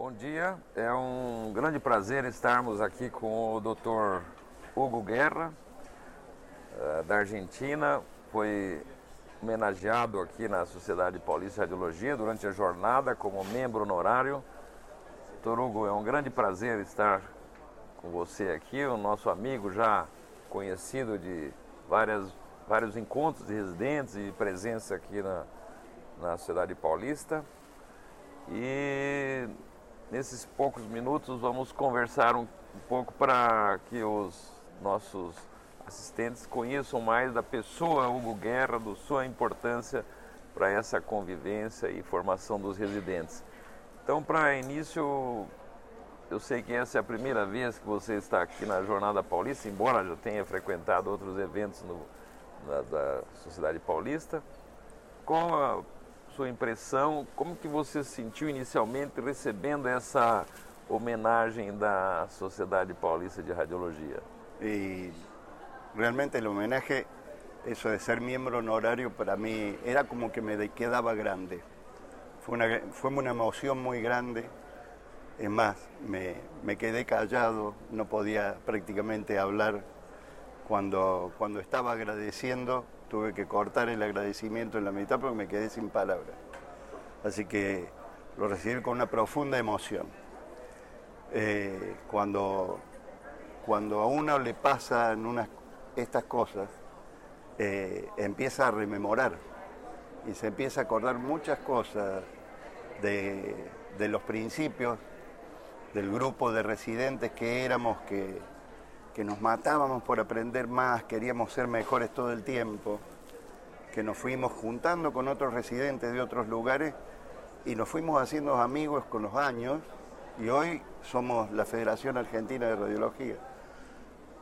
Bom dia, é um grande prazer estarmos aqui com o Dr. Hugo Guerra, eh, da Argentina. Foi homenageado aqui na Sociedade Paulista de Radiologia durante a jornada como membro honorário. Dr. Hugo, é um grande prazer estar com você aqui, o nosso amigo já conhecido de várias, vários encontros de residentes e presença aqui na, na Sociedade Paulista. E nesses poucos minutos vamos conversar um, um pouco para que os nossos assistentes conheçam mais da pessoa Hugo Guerra, da sua importância para essa convivência e formação dos residentes. Então, para início, eu sei que essa é a primeira vez que você está aqui na Jornada Paulista, embora já tenha frequentado outros eventos no, na, da Sociedade Paulista. Qual a sua impressão, como que você se sentiu inicialmente recebendo essa homenagem da Sociedade Paulista de Radiologia? Y realmente el homenaje, eso de ser miembro honorario para mí era como que me quedaba grande. Fue una, fue una emoción muy grande. Es más, me, me quedé callado, no podía prácticamente hablar. Cuando, cuando estaba agradeciendo, tuve que cortar el agradecimiento en la mitad porque me quedé sin palabras. Así que lo recibí con una profunda emoción. Eh, cuando, cuando a uno le pasan unas, estas cosas, eh, empieza a rememorar y se empieza a acordar muchas cosas de, de los principios del grupo de residentes que éramos, que, que nos matábamos por aprender más, queríamos ser mejores todo el tiempo, que nos fuimos juntando con otros residentes de otros lugares y nos fuimos haciendo amigos con los años y hoy somos la Federación Argentina de Radiología,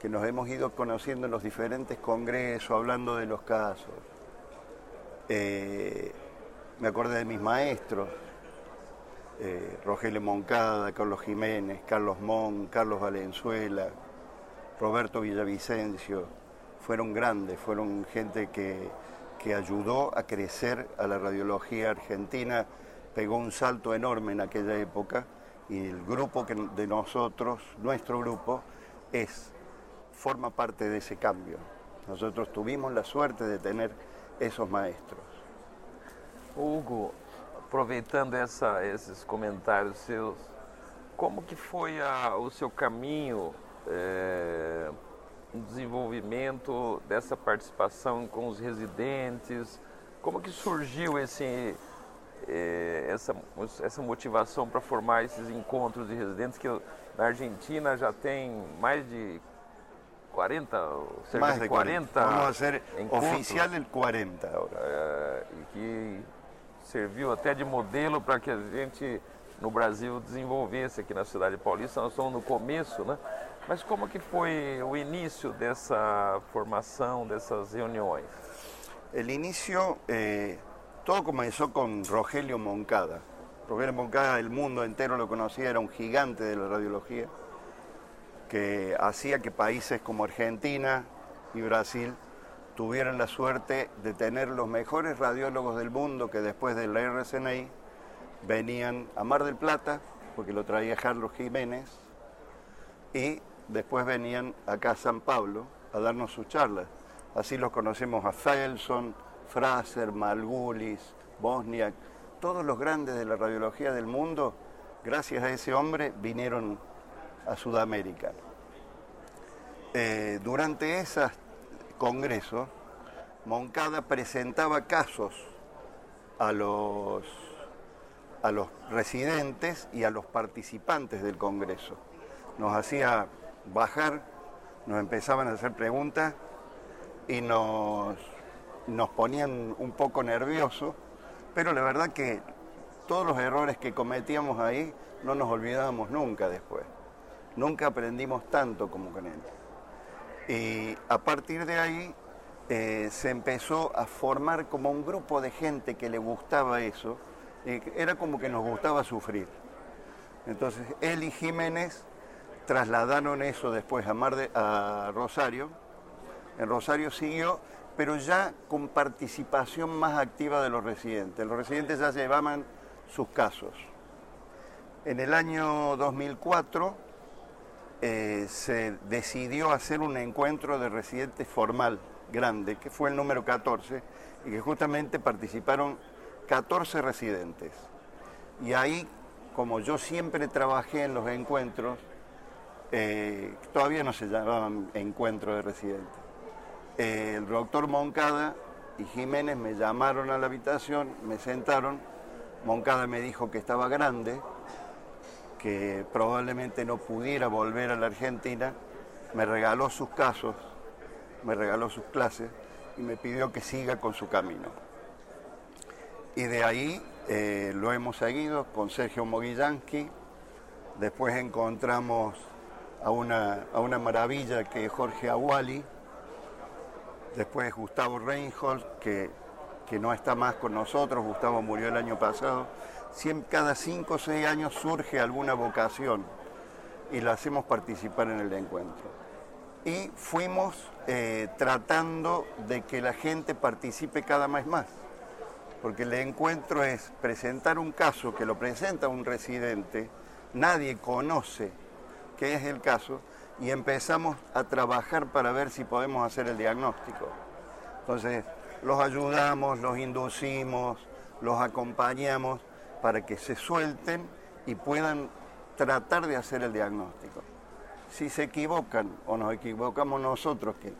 que nos hemos ido conociendo en los diferentes congresos, hablando de los casos. Eh, me acordé de mis maestros, eh, Rogelio Moncada, Carlos Jiménez, Carlos Mon, Carlos Valenzuela, Roberto Villavicencio, fueron grandes, fueron gente que, que ayudó a crecer a la radiología argentina, pegó un salto enorme en aquella época y el grupo que, de nosotros, nuestro grupo, es, forma parte de ese cambio. Nosotros tuvimos la suerte de tener esos maestros. Hugo, aproveitando essa, esses comentários seus, como que foi o seu caminho é, no desenvolvimento dessa participação com os residentes? Como que surgiu esse, é, essa, essa motivação para formar esses encontros de residentes que na Argentina já tem mais de 40, cerca Más de de 40, 40. Vamos a hacer encontros, oficial el 40 ahora. é, e que serviu até de modelo para que a gente no Brasil desenvolvesse aqui na cidade paulista. Nós estamos no começo, né? Mas como que foi o início dessa formação, dessas reuniões? El inicio, eh, todo comenzó con Rogelio Moncada. Rogelio Moncada, el mundo entero lo conocía, era un gigante de la radiología, que hacía que países como Argentina y Brasil tuvieran la suerte de tener los mejores radiólogos del mundo que después de la RCNI venían a Mar del Plata, porque lo traía Carlos Jiménez, y después venían acá a San Pablo a darnos sus charlas. Así los conocemos a Felson, Fraser, Malgulis, Bosniak, todos los grandes de la radiología del mundo, gracias a ese hombre, vinieron a Sudamérica. Eh, durante esos congresos, Moncada presentaba casos a los, a los residentes y a los participantes del congreso. Nos hacía bajar, nos empezaban a hacer preguntas y nos, nos ponían un poco nerviosos, pero la verdad que todos los errores que cometíamos ahí no nos olvidábamos nunca después. Nunca aprendimos tanto como con él. Y a partir de ahí eh, se empezó a formar como un grupo de gente que le gustaba eso. y era como que nos gustaba sufrir. Entonces él y Jiménez trasladaron eso después a, Mar de- a Rosario. En Rosario siguió, pero ya con participación más activa de los residentes. Los residentes ya llevaban sus casos. En el año 2004 eh, se decidió hacer un encuentro de residentes formal grande, que fue el número 14, y que justamente participaron 14 residentes. Y ahí, como yo siempre trabajé en los encuentros, eh, todavía no se llamaban encuentros de residentes. Eh, el doctor Moncada y Jiménez me llamaron a la habitación, me sentaron, Moncada me dijo que estaba grande, que probablemente no pudiera volver a la Argentina, me regaló sus casos, me regaló sus clases y me pidió que siga con su camino. Y de ahí eh, lo hemos seguido con Sergio Mogillansky, después encontramos a una, a una maravilla que Jorge Aguali, después Gustavo Reinhold, que, que no está más con nosotros, Gustavo murió el año pasado, cada cinco o seis años surge alguna vocación y la hacemos participar en el encuentro. Y fuimos eh, tratando de que la gente participe cada vez más, porque el encuentro es presentar un caso que lo presenta un residente, nadie conoce qué es el caso, y empezamos a trabajar para ver si podemos hacer el diagnóstico. Entonces, los ayudamos, los inducimos, los acompañamos para que se suelten y puedan tratar de hacer el diagnóstico. Si se equivocan o nos equivocamos nosotros, que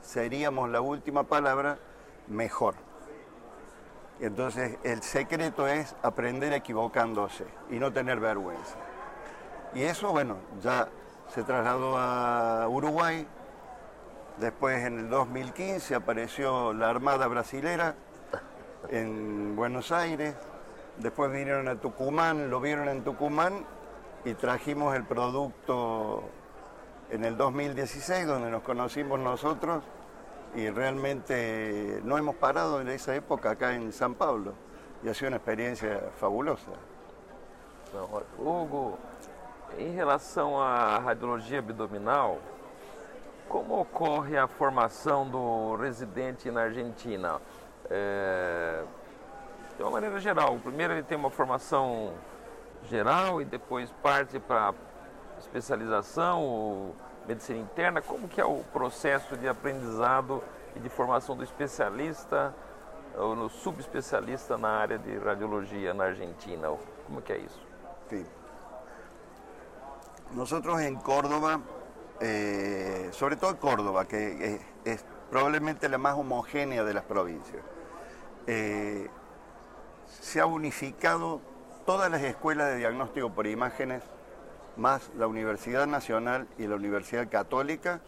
seríamos la última palabra, mejor. Entonces el secreto es aprender equivocándose y no tener vergüenza. Y eso, bueno, ya se trasladó a Uruguay, después en el 2015 apareció la Armada Brasilera en Buenos Aires, después vinieron a Tucumán, lo vieron en Tucumán y trajimos el producto en el 2016, donde nos conocimos nosotros. Y realmente no hemos parado en esa época acá en San Pablo. Y ha sido una experiencia fabulosa. Hugo, em relação à radiologia abdominal, como ocorre a formação do residente na Argentina? É, de uma maneira geral. Primeiro ele tem uma formação geral e depois parte para especialização ou medicina interna. Como que é o processo de aprendizado e de formação do especialista ou no subespecialista na área de radiologia na Argentina? Como que é isso? Sim. Nosotros en Córdoba, eh, sobre todo Córdoba, que es, es, probablemente la más homogénea de las provincias, eh, se ha unificado todas las escuelas de diagnóstico por imágenes, más la Universidad Nacional y la Universidad Católica,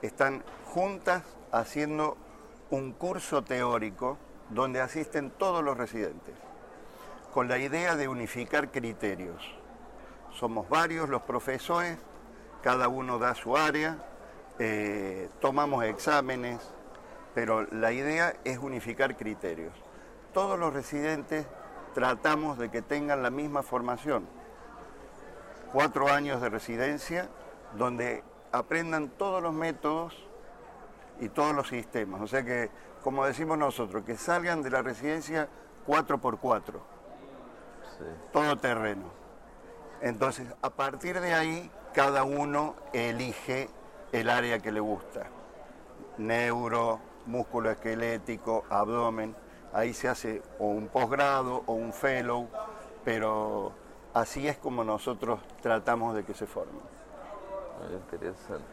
están juntas haciendo un curso teórico donde asisten todos los residentes, con la idea de unificar criterios. Somos varios los profesores, cada uno da su área, eh, tomamos exámenes, pero la idea es unificar criterios todos los residentes tratamos de que tengan la misma formación. Cuatro años de residencia donde aprendan todos los métodos y todos los sistemas. O sea que, como decimos nosotros, que salgan de la residencia cuatro por cuatro. Todo terreno. Entonces, a partir de ahí, cada uno elige el área que le gusta. Neuro, músculo esquelético, abdomen ahí se hace o un posgrado o un fellow, pero así es como nosotros tratamos de que se forme. interessante.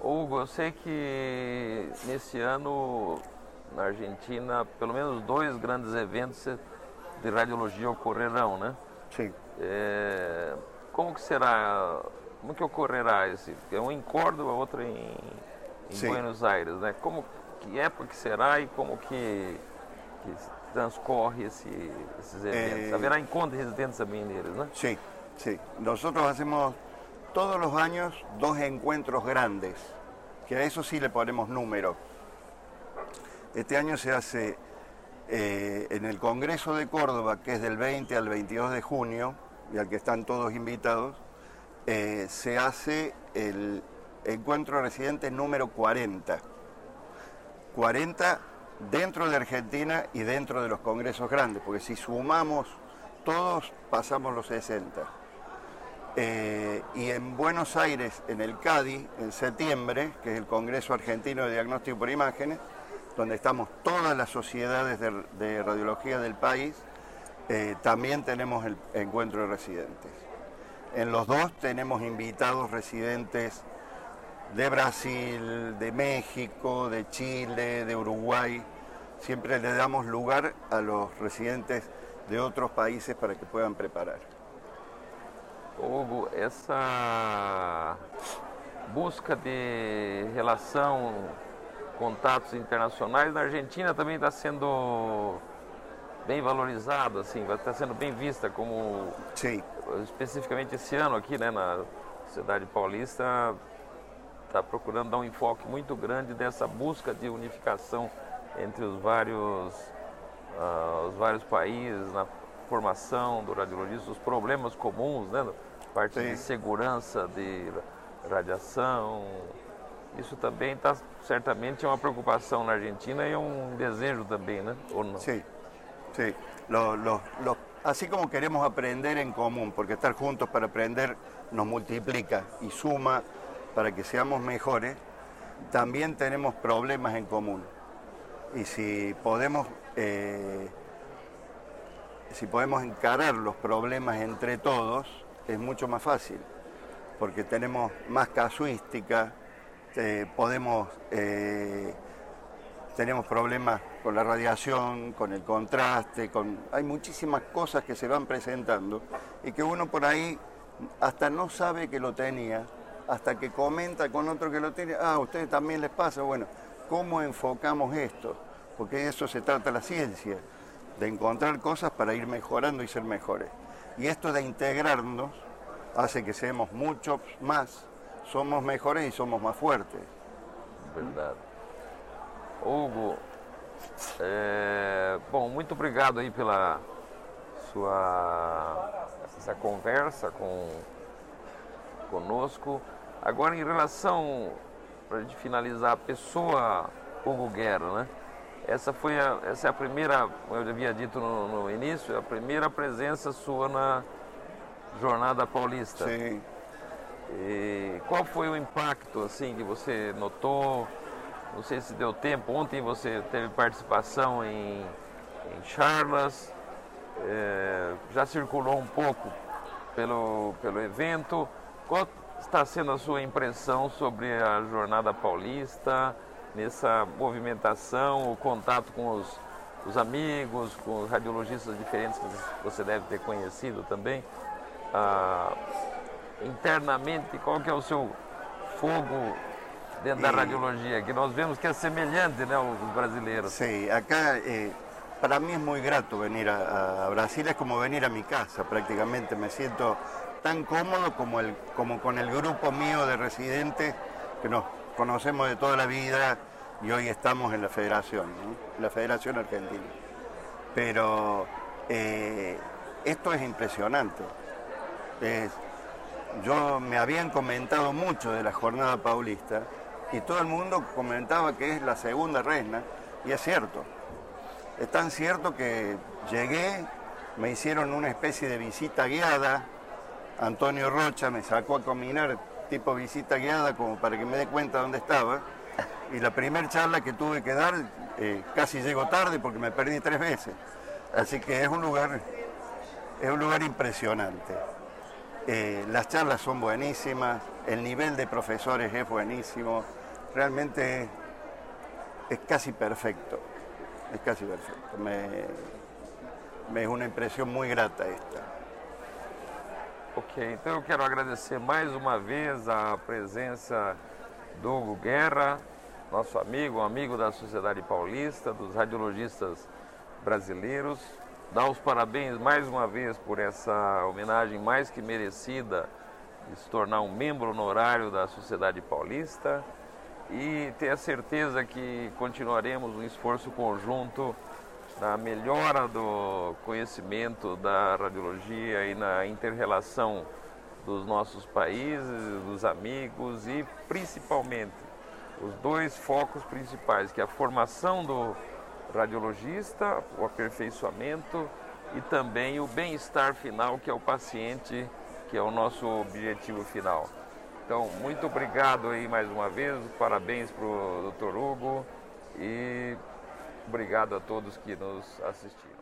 Hugo, eu sei que nesse ano na Argentina, pelo menos dois grandes eventos de radiologia ocorrerão, né? Sim. É, como que será, como que ocorrerá esse? É um em Córdoba, outro em, em Buenos Aires, né? Como, que época que será e como que que transcorre esse, esses eventos? Eh, ¿Habrá encontros residentes también de ellos, no? Sí, sí. Nosotros hacemos todos los años dos encuentros grandes, que a eso sí le ponemos número. Este año se hace eh, en el Congreso de Córdoba, que es del 20 al 22 de junio, y al que están todos invitados, eh, se hace el encuentro residente número 40. 40 dentro de Argentina y dentro de los congresos grandes, porque si sumamos todos pasamos los 60. Eh, y en Buenos Aires, en el CADI, en septiembre, que es el Congreso Argentino de Diagnóstico por Imágenes, donde estamos todas las sociedades de, radiología del país, eh, también tenemos el encuentro de residentes. En los dos tenemos invitados residentes de Brasil, de México, de Chile, de Uruguay. Siempre le damos lugar a los residentes de otros países para que puedan preparar. Hugo, essa busca de relação, contatos internacionais na Argentina também está sendo bem valorizado, assim, vai estar sendo bem vista como Sim. especificamente esse ano aqui, né, na Cidade Paulista está procurando dar um enfoque muito grande dessa busca de unificação entre os vários uh, os vários países na formação do radiologista, os problemas comuns, né? Parte Sim. de segurança, de radiação. Isso também está certamente é uma preocupação na Argentina e é um desejo também, né? Ou não? Sim, sim. Lo, lo, lo, así como queremos aprender en común, porque estar juntos para aprender nos multiplica y suma para que seamos mejores, también tenemos problemas en común. Y si podemos eh, si podemos encarar los problemas entre todos, es mucho más fácil, porque tenemos más casuística, eh, podemos, eh, tenemos problemas con la radiación, con el contraste, con, hay muchísimas cosas que se van presentando y que uno por ahí hasta no sabe que lo tenía, hasta que comenta con otro que lo tiene, ah, a ustedes también les pasa, bueno, ¿cómo enfocamos esto? Porque de eso se trata la ciencia de encontrar cosas para ir mejorando y ser mejores. Y esto de integrarnos hace que seamos muchos más, somos mejores y somos más fuertes. Verdade. Hugo, é, bom, muito obrigado aí pela sua essa conversa com conosco. Agora, em relação, para a gente finalizar, a pessoa Hugo Guerra, né? Essa foi a, essa é a primeira, como eu havia dito no, no início, a primeira presença sua na Jornada Paulista. Sim. E qual foi o impacto assim que você notou? Não sei se deu tempo. Ontem você teve participação em, em Charlas, é, já circulou um pouco pelo, pelo evento. Qual está sendo a sua impressão sobre a Jornada Paulista? nessa movimentação, o contato com os, os amigos, com os radiologistas diferentes que você deve ter conhecido também. Ah, internamente, qual que é o seu fogo dentro da radiologia? Que nós vemos que é semelhante né, aos brasileiros. Sim, acá eh, para mí es muy grato venir a, a, Brasil, es como venir a mi casa prácticamente, me siento tan cómodo como, el, como con el grupo mío de residentes que nos conocemos de toda la vida y hoy estamos en la federación, la Federación Argentina. Pero eh, esto es impresionante. yo me habían comentado mucho de la jornada paulista y todo el mundo comentaba que es la segunda reina y es cierto. Es tan cierto que llegué, me hicieron una especie de visita guiada, Antonio Rocha me sacó a caminar tipo visita guiada como para que me dé cuenta dónde estaba. Y la primera charla que tuve que dar, eh, casi llego tarde porque me perdí tres veces. Así que es un lugar, es un lugar impresionante. Eh, las charlas son buenísimas, el nivel de profesores es buenísimo, realmente es casi perfecto, es casi perfecto. Me, me es una impresión muy grata esta. Ok, então eu quero agradecer mais uma vez a presença do Hugo Guerra, nosso amigo, amigo da Sociedade Paulista, dos radiologistas brasileiros. Dar os parabéns mais uma vez por essa homenagem mais que merecida se tornar um membro honorário da Sociedade Paulista. E ter a certeza que continuaremos um esforço conjunto na melhora do conhecimento da radiologia e na interrelação dos nossos países, dos amigos e principalmente os dois focos principais, que é a formação do radiologista, o aperfeiçoamento e também o bem-estar final, que é o paciente que é o nosso objetivo final. Então, muito obrigado aí mais uma vez, parabéns para o Dr. Hugo e obrigado a todos que nos assistiram.